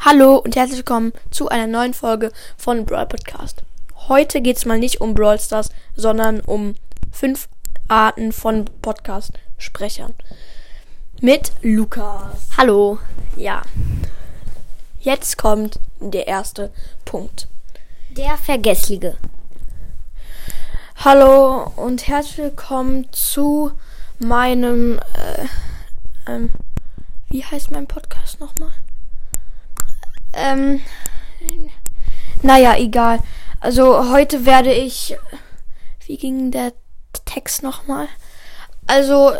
Hallo und herzlich willkommen zu einer neuen Folge von Brawl Podcast. Heute geht es mal nicht um Brawl Stars, sondern um fünf Arten von Podcast-Sprechern. Mit Lukas. Hallo. Ja. Jetzt kommt der erste Punkt. Der Vergessliche. Hallo und herzlich willkommen zu meinem. Äh, ähm, wie heißt mein Podcast nochmal? Ähm, naja, egal. Also heute werde ich. Wie ging der Text nochmal? Also,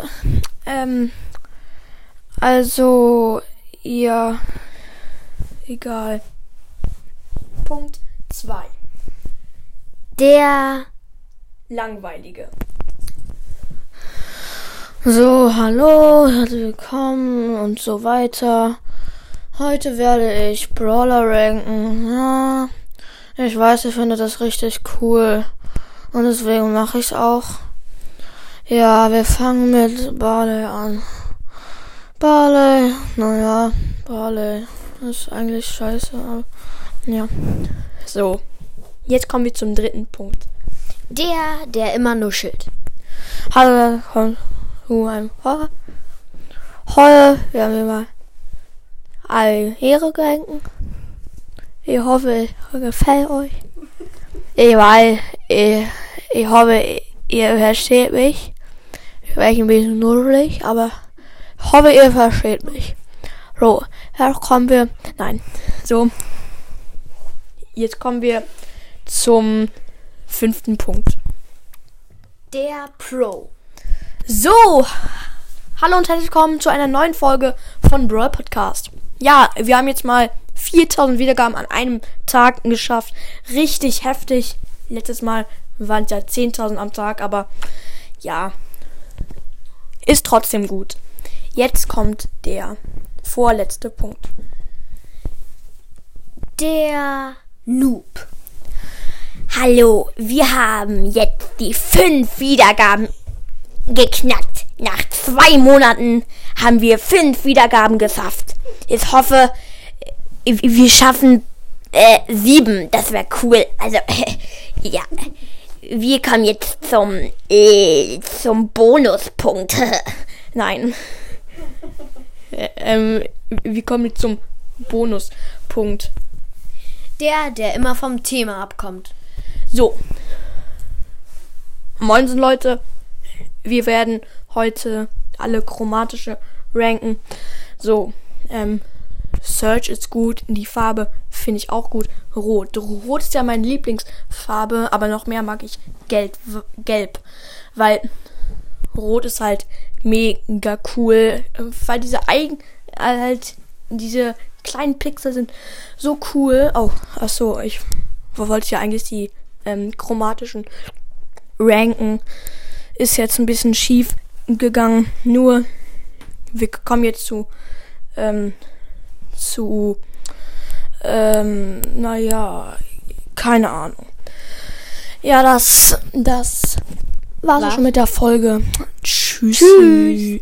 ähm, also, ja, egal. Punkt 2. Der Langweilige. So, hallo, herzlich willkommen und so weiter. Heute werde ich Brawler ranken. Ja, ich weiß, ihr findet das richtig cool. Und deswegen mache ich es auch. Ja, wir fangen mit Barley an. Barley, naja, Barley ist eigentlich scheiße, aber ja. So, jetzt kommen wir zum dritten Punkt. Der, der immer nuschelt. Hallo, kommt zu einem Horror. Heute werden wir mal alle Ehre gedenken. Ich hoffe, es gefällt euch. Ich weiß, ich, ich hoffe, ihr versteht mich. Ich werde ein bisschen nuddelig, aber ich hoffe, ihr versteht mich. So, jetzt kommen wir. Nein, so. Jetzt kommen wir zum fünften Punkt. Der Pro. So, hallo und herzlich willkommen zu einer neuen Folge von Brawl Podcast. Ja, wir haben jetzt mal 4000 Wiedergaben an einem Tag geschafft. Richtig heftig. Letztes Mal waren es ja 10.000 am Tag, aber ja, ist trotzdem gut. Jetzt kommt der vorletzte Punkt. Der Noob. Hallo, wir haben jetzt die fünf Wiedergaben geknackt. Nach zwei Monaten haben wir fünf Wiedergaben geschafft. Ich hoffe, wir schaffen äh, sieben. Das wäre cool. Also, ja. Wir kommen jetzt zum, äh, zum Bonuspunkt. Nein. Äh, ähm, wir kommen jetzt zum Bonuspunkt. Der, der immer vom Thema abkommt. So. Moinsen Leute. Wir werden heute alle chromatische ranken. So, ähm, Search ist gut. Die Farbe finde ich auch gut. Rot. Rot ist ja meine Lieblingsfarbe, aber noch mehr mag ich Gelb. Gelb. Weil Rot ist halt mega cool. Weil diese Eigen, halt, diese kleinen Pixel sind so cool. Oh, ach so, ich wollte ja eigentlich die ähm, chromatischen ranken. Ist jetzt ein bisschen schief gegangen. Nur, wir kommen jetzt zu, ähm, zu, ähm, naja, keine Ahnung. Ja, das, das war's Was? schon mit der Folge. Tschüss. Tschüss.